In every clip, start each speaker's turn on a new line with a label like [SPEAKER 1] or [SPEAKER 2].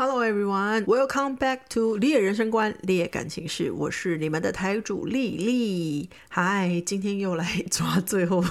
[SPEAKER 1] Hello everyone, welcome back to 猎人生观、猎感情事。我是你们的台主丽丽。嗨，今天又来抓最后。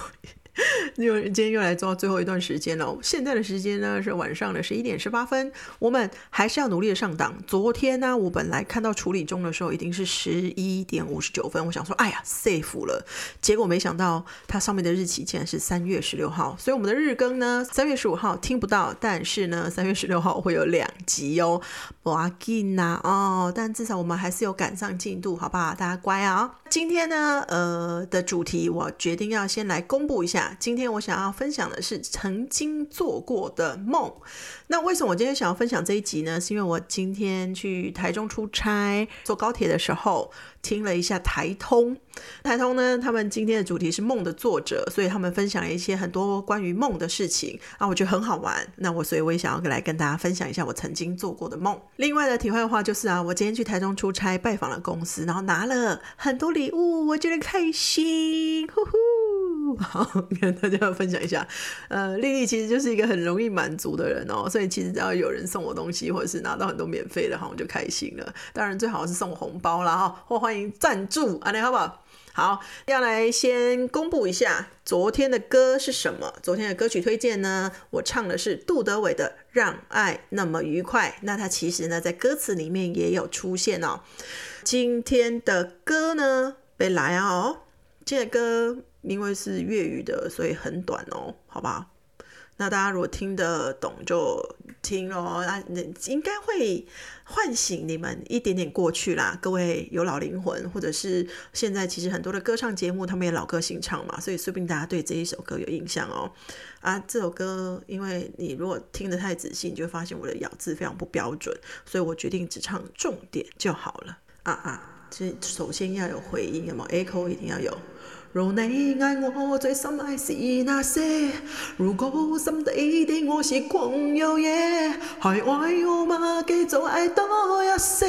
[SPEAKER 1] 又今天又来做最后一段时间了。现在的时间呢是晚上的十一点十八分，我们还是要努力的上档。昨天呢，我本来看到处理中的时候已经是十一点五十九分，我想说，哎呀，safe 了。结果没想到它上面的日期竟然是三月十六号，所以我们的日更呢，三月十五号听不到，但是呢，三月十六号会有两集哦。哇劲呐哦，但至少我们还是有赶上进度，好不好？大家乖啊！今天呢，呃的主题我决定要先来公布一下。今天我想要分享的是曾经做过的梦。那为什么我今天想要分享这一集呢？是因为我今天去台中出差，坐高铁的时候听了一下台通。台通呢，他们今天的主题是梦的作者，所以他们分享了一些很多关于梦的事情啊，我觉得很好玩。那我所以我也想要来跟大家分享一下我曾经做过的梦。另外的体会的话就是啊，我今天去台中出差，拜访了公司，然后拿了很多礼物，我觉得开心，呼呼。好，跟大家分享一下。呃，丽丽其实就是一个很容易满足的人哦，所以其实只要有人送我东西，或者是拿到很多免费的，哈，我就开心了。当然最好是送红包啦，哈，或欢迎赞助，安利好不好？好，要来先公布一下昨天的歌是什么。昨天的歌曲推荐呢，我唱的是杜德伟的《让爱那么愉快》。那它其实呢，在歌词里面也有出现哦。今天的歌呢，被来哦，这歌。因为是粤语的，所以很短哦，好吧？那大家如果听得懂就听咯，那那应该会唤醒你们一点点过去啦。各位有老灵魂，或者是现在其实很多的歌唱节目，他们也老歌新唱嘛，所以说不定大家对这一首歌有印象哦。啊，这首歌，因为你如果听得太仔细，你就会发现我的咬字非常不标准，所以我决定只唱重点就好了。啊啊，这首先要有回音，有冇？echo 一定要有。若你爱我，最深爱是那些；如果心底的我是狂又野，还爱我吗？继续爱多一些，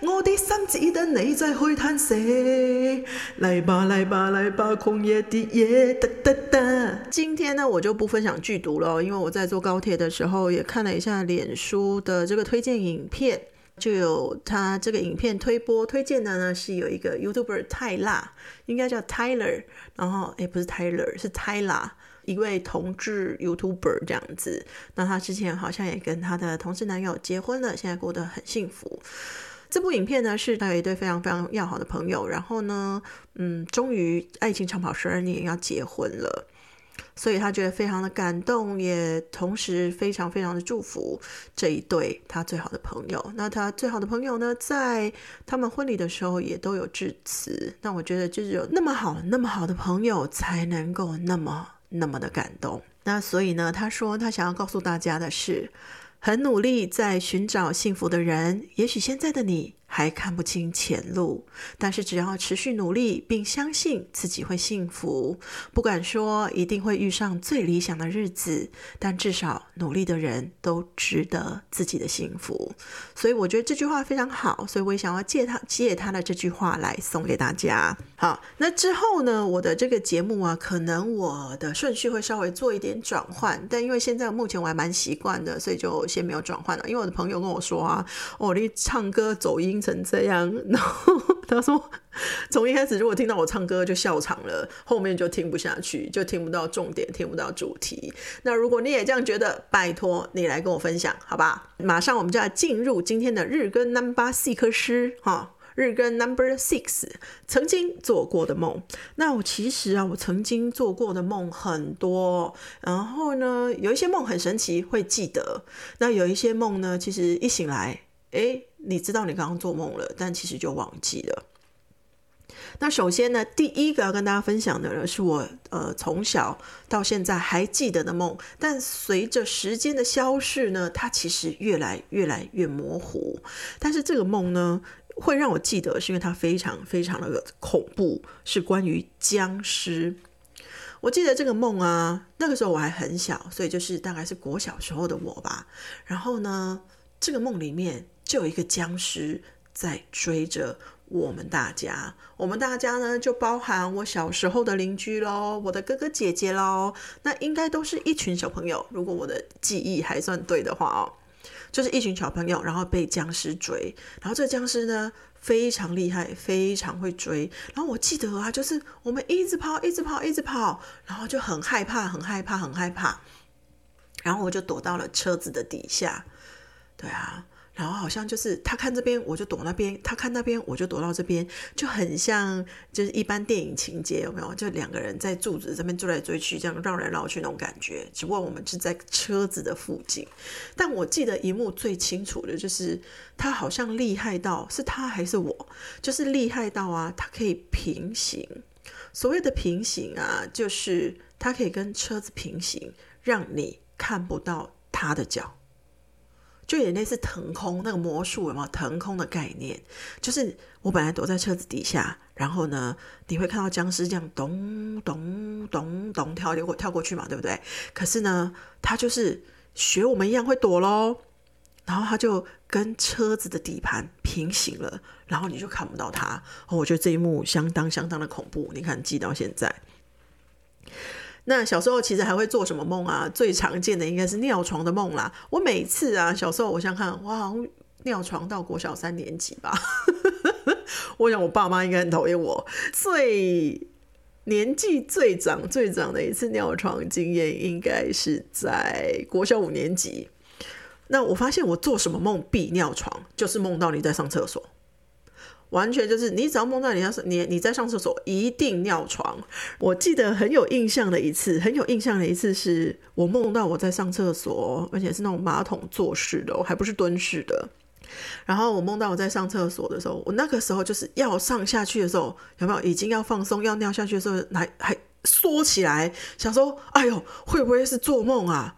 [SPEAKER 1] 我的心只等你再去叹息。来吧，来吧，来吧，狂野的夜，哒哒哒。今天呢，我就不分享剧毒了，因为我在坐高铁的时候也看了一下脸书的这个推荐影片。就有他这个影片推播推荐的呢，是有一个 YouTuber 泰辣，应该叫 Tyler，然后诶不是 Tyler，是 Tyler，一位同志 YouTuber 这样子。那他之前好像也跟他的同志男友结婚了，现在过得很幸福。这部影片呢是他有一对非常非常要好的朋友，然后呢，嗯，终于爱情长跑十二年要结婚了。所以他觉得非常的感动，也同时非常非常的祝福这一对他最好的朋友。那他最好的朋友呢，在他们婚礼的时候也都有致辞。那我觉得就是有那么好那么好的朋友，才能够那么那么的感动。那所以呢，他说他想要告诉大家的是，很努力在寻找幸福的人，也许现在的你。还看不清前路，但是只要持续努力，并相信自己会幸福，不敢说一定会遇上最理想的日子，但至少努力的人都值得自己的幸福。所以我觉得这句话非常好，所以我也想要借他借他的这句话来送给大家。好，那之后呢，我的这个节目啊，可能我的顺序会稍微做一点转换，但因为现在目前我还蛮习惯的，所以就先没有转换了。因为我的朋友跟我说啊，哦，你唱歌走音。成这样，然后他说，从一开始如果听到我唱歌就笑场了，后面就听不下去，就听不到重点，听不到主题。那如果你也这样觉得，拜托你来跟我分享，好吧？马上我们就要进入今天的日更 Number Six 诗哈，日更 Number Six，曾经做过的梦。那我其实啊，我曾经做过的梦很多，然后呢，有一些梦很神奇，会记得；那有一些梦呢，其实一醒来，哎。你知道你刚刚做梦了，但其实就忘记了。那首先呢，第一个要跟大家分享的呢，是我呃从小到现在还记得的梦，但随着时间的消逝呢，它其实越来越来越模糊。但是这个梦呢，会让我记得，是因为它非常非常的恐怖，是关于僵尸。我记得这个梦啊，那个时候我还很小，所以就是大概是国小时候的我吧。然后呢，这个梦里面。就有一个僵尸在追着我们大家，我们大家呢就包含我小时候的邻居喽，我的哥哥姐姐喽，那应该都是一群小朋友，如果我的记忆还算对的话哦。就是一群小朋友，然后被僵尸追，然后这僵尸呢非常厉害，非常会追。然后我记得啊，就是我们一直跑，一直跑，一直跑，然后就很害怕，很害怕，很害怕。然后我就躲到了车子的底下，对啊。然后好像就是他看这边，我就躲那边；他看那边，我就躲到这边，就很像就是一般电影情节，有没有？就两个人在柱子这边追来追去，这样绕来绕去那种感觉。只不过我们是在车子的附近。但我记得一幕最清楚的就是他好像厉害到是他还是我，就是厉害到啊，他可以平行。所谓的平行啊，就是他可以跟车子平行，让你看不到他的脚。就有点类似腾空那个魔术有没有腾空的概念？就是我本来躲在车子底下，然后呢，你会看到僵尸这样咚咚咚咚跳过跳过去嘛，对不对？可是呢，他就是学我们一样会躲喽，然后他就跟车子的底盘平行了，然后你就看不到他。我觉得这一幕相当相当的恐怖，你看记到现在。那小时候其实还会做什么梦啊？最常见的应该是尿床的梦啦。我每次啊，小时候我想看，我好像尿床到国小三年级吧。我想我爸妈应该很讨厌我。最年纪最长、最长的一次尿床经验，应该是在国小五年级。那我发现我做什么梦必尿床，就是梦到你在上厕所。完全就是你只要梦到你要是你你在上厕所一定尿床。我记得很有印象的一次，很有印象的一次是我梦到我在上厕所，而且是那种马桶坐式的，还不是蹲式的。然后我梦到我在上厕所的时候，我那个时候就是要上下去的时候，有没有已经要放松要尿下去的时候，还还缩起来，想说哎呦会不会是做梦啊？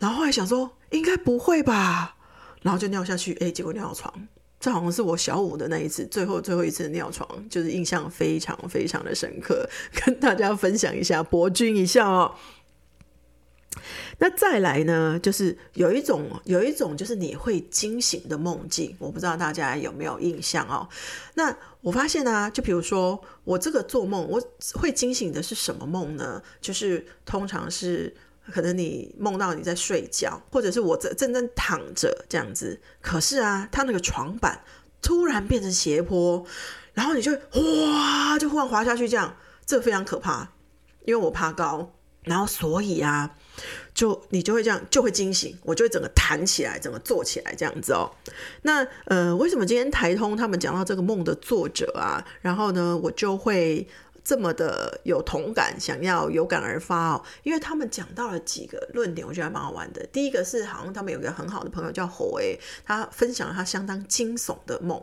[SPEAKER 1] 然后后来想说应该不会吧，然后就尿下去，哎，结果尿床。这好像是我小五的那一次，最后最后一次尿床，就是印象非常非常的深刻，跟大家分享一下，博君一笑哦。那再来呢，就是有一种有一种就是你会惊醒的梦境，我不知道大家有没有印象哦。那我发现呢，就比如说我这个做梦，我会惊醒的是什么梦呢？就是通常是。可能你梦到你在睡觉，或者是我正正正躺着这样子，可是啊，他那个床板突然变成斜坡，然后你就哇，就忽然滑下去，这样这非常可怕，因为我怕高，然后所以啊，就你就会这样就会惊醒，我就会整个弹起来，整个坐起来这样子哦。那呃，为什么今天台通他们讲到这个梦的作者啊，然后呢，我就会。这么的有同感，想要有感而发哦，因为他们讲到了几个论点，我觉得蛮好玩的。第一个是，好像他们有个很好的朋友叫侯诶，他分享了他相当惊悚的梦。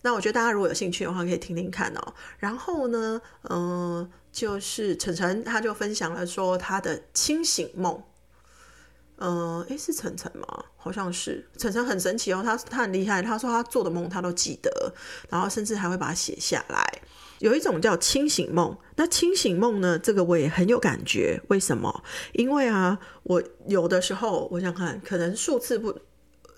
[SPEAKER 1] 那我觉得大家如果有兴趣的话，可以听听看哦。然后呢，嗯，就是晨晨他就分享了说他的清醒梦。嗯，诶，是晨晨吗？好像是晨晨很神奇哦，他他很厉害，他说他做的梦他都记得，然后甚至还会把它写下来。有一种叫清醒梦，那清醒梦呢？这个我也很有感觉。为什么？因为啊，我有的时候我想看，可能数次不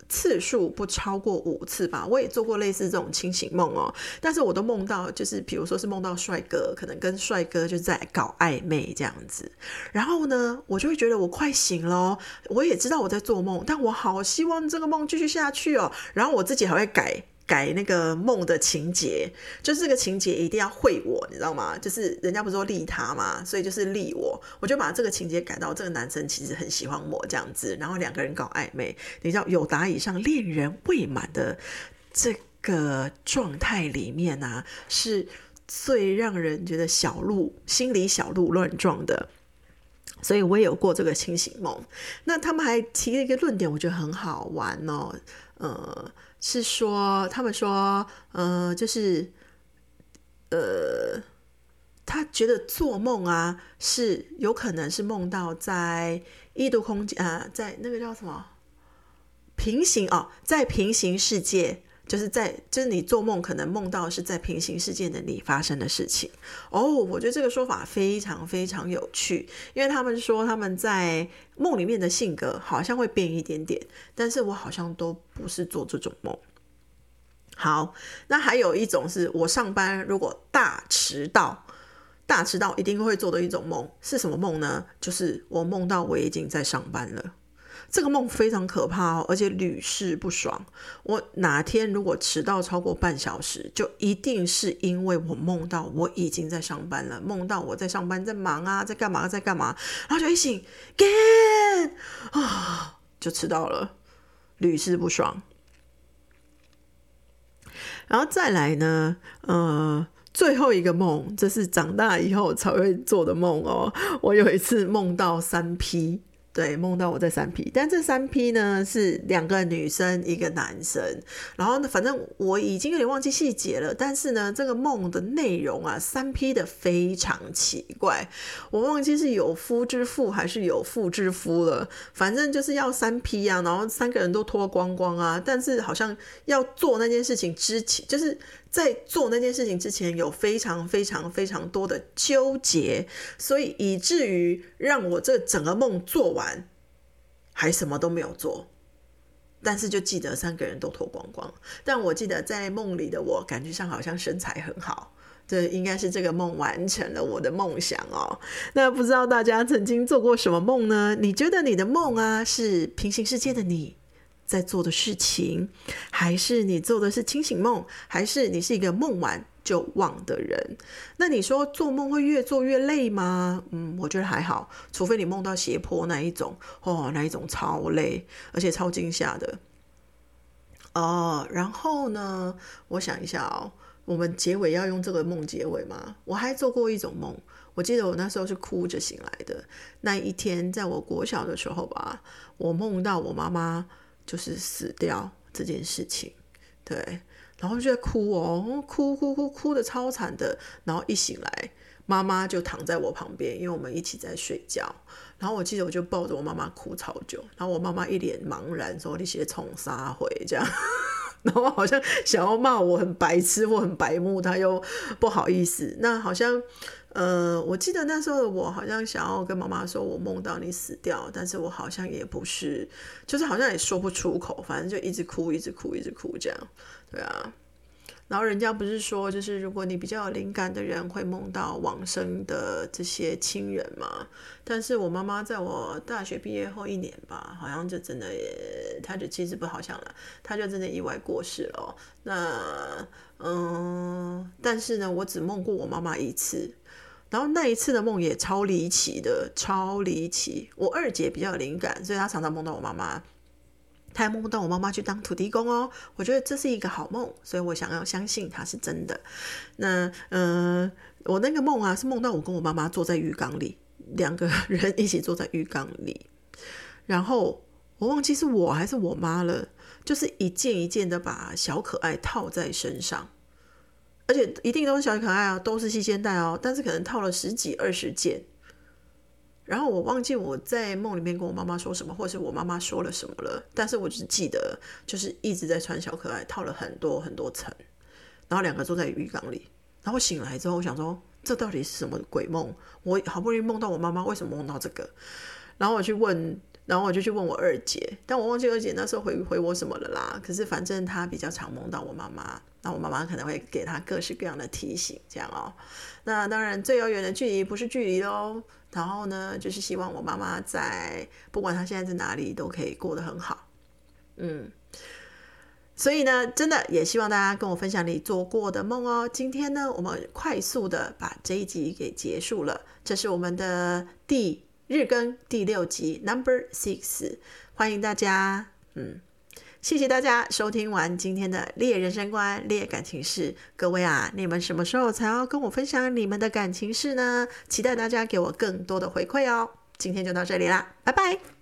[SPEAKER 1] 次数不超过五次吧。我也做过类似这种清醒梦哦，但是我都梦到，就是比如说是梦到帅哥，可能跟帅哥就在搞暧昧这样子。然后呢，我就会觉得我快醒了，我也知道我在做梦，但我好希望这个梦继续下去哦。然后我自己还会改。改那个梦的情节，就是这个情节一定要会我，你知道吗？就是人家不是说利他嘛，所以就是利我，我就把这个情节改到这个男生其实很喜欢我这样子，然后两个人搞暧昧，你知道有达以上恋人未满的这个状态里面呢，是最让人觉得小鹿心里小鹿乱撞的。所以我也有过这个清醒梦。那他们还提了一个论点，我觉得很好玩哦，呃。是说，他们说，呃，就是，呃，他觉得做梦啊，是有可能是梦到在异度空间啊，在那个叫什么平行哦，在平行世界。就是在，就是你做梦可能梦到是在平行世界的你发生的事情哦。我觉得这个说法非常非常有趣，因为他们说他们在梦里面的性格好像会变一点点，但是我好像都不是做这种梦。好，那还有一种是我上班如果大迟到，大迟到一定会做的一种梦是什么梦呢？就是我梦到我已经在上班了。这个梦非常可怕哦，而且屡试不爽。我哪天如果迟到超过半小时，就一定是因为我梦到我已经在上班了，梦到我在上班，在忙啊，在干嘛，在干嘛，然后就一醒，get 啊，就迟到了，屡试不爽。然后再来呢，呃。最后一个梦，这是长大以后才会做的梦哦。我有一次梦到三 P。对，梦到我在三 P，但这三 P 呢是两个女生一个男生，然后呢，反正我已经有点忘记细节了。但是呢，这个梦的内容啊，三 P 的非常奇怪，我忘记是有夫之妇还是有妇之夫了。反正就是要三 P 啊，然后三个人都脱光光啊，但是好像要做那件事情之前，就是在做那件事情之前有非常非常非常多的纠结，所以以至于让我这整个梦做完。还什么都没有做，但是就记得三个人都脱光光。但我记得在梦里的我，感觉上好像身材很好。这应该是这个梦完成了我的梦想哦。那不知道大家曾经做过什么梦呢？你觉得你的梦啊，是平行世界的你在做的事情，还是你做的是清醒梦，还是你是一个梦完？就忘的人，那你说做梦会越做越累吗？嗯，我觉得还好，除非你梦到斜坡那一种，哦，那一种超累，而且超惊吓的。哦，然后呢，我想一下哦，我们结尾要用这个梦结尾吗？我还做过一种梦，我记得我那时候是哭着醒来的。那一天，在我国小的时候吧，我梦到我妈妈就是死掉这件事情，对。然后就在哭哦，哭哭哭哭的超惨的。然后一醒来，妈妈就躺在我旁边，因为我们一起在睡觉。然后我记得我就抱着我妈妈哭超久。然后我妈妈一脸茫然说：“你些冲杀回这样。”然后好像想要骂我很白痴或很白目，他又不好意思。那好像呃，我记得那时候的我好像想要跟妈妈说，我梦到你死掉，但是我好像也不是，就是好像也说不出口，反正就一直哭，一直哭，一直哭这样。对啊，然后人家不是说，就是如果你比较有灵感的人，会梦到往生的这些亲人嘛？但是我妈妈在我大学毕业后一年吧，好像就真的，她就其实不好想了，她就真的意外过世了。那嗯，但是呢，我只梦过我妈妈一次，然后那一次的梦也超离奇的，超离奇。我二姐比较有灵感，所以她常常梦到我妈妈。还梦到我妈妈去当土地公哦，我觉得这是一个好梦，所以我想要相信它是真的。那嗯，我那个梦啊，是梦到我跟我妈妈坐在浴缸里，两个人一起坐在浴缸里，然后我忘记是我还是我妈了，就是一件一件的把小可爱套在身上，而且一定都是小可爱啊，都是细肩带哦，但是可能套了十几二十件。然后我忘记我在梦里面跟我妈妈说什么，或者是我妈妈说了什么了。但是我只记得就是一直在穿小可爱，套了很多很多层，然后两个坐在浴缸里。然后醒来之后，我想说这到底是什么鬼梦？我好不容易梦到我妈妈，为什么梦到这个？然后我去问，然后我就去问我二姐，但我忘记二姐那时候回回我什么了啦。可是反正她比较常梦到我妈妈，那我妈妈可能会给她各式各样的提醒，这样哦。那当然最遥远的距离不是距离喽。然后呢，就是希望我妈妈在不管她现在在哪里，都可以过得很好。嗯，所以呢，真的也希望大家跟我分享你做过的梦哦。今天呢，我们快速的把这一集给结束了，这是我们的第日更第六集，Number Six，欢迎大家。嗯。谢谢大家收听完今天的猎人生观、猎感情事。各位啊，你们什么时候才要跟我分享你们的感情事呢？期待大家给我更多的回馈哦。今天就到这里啦，拜拜。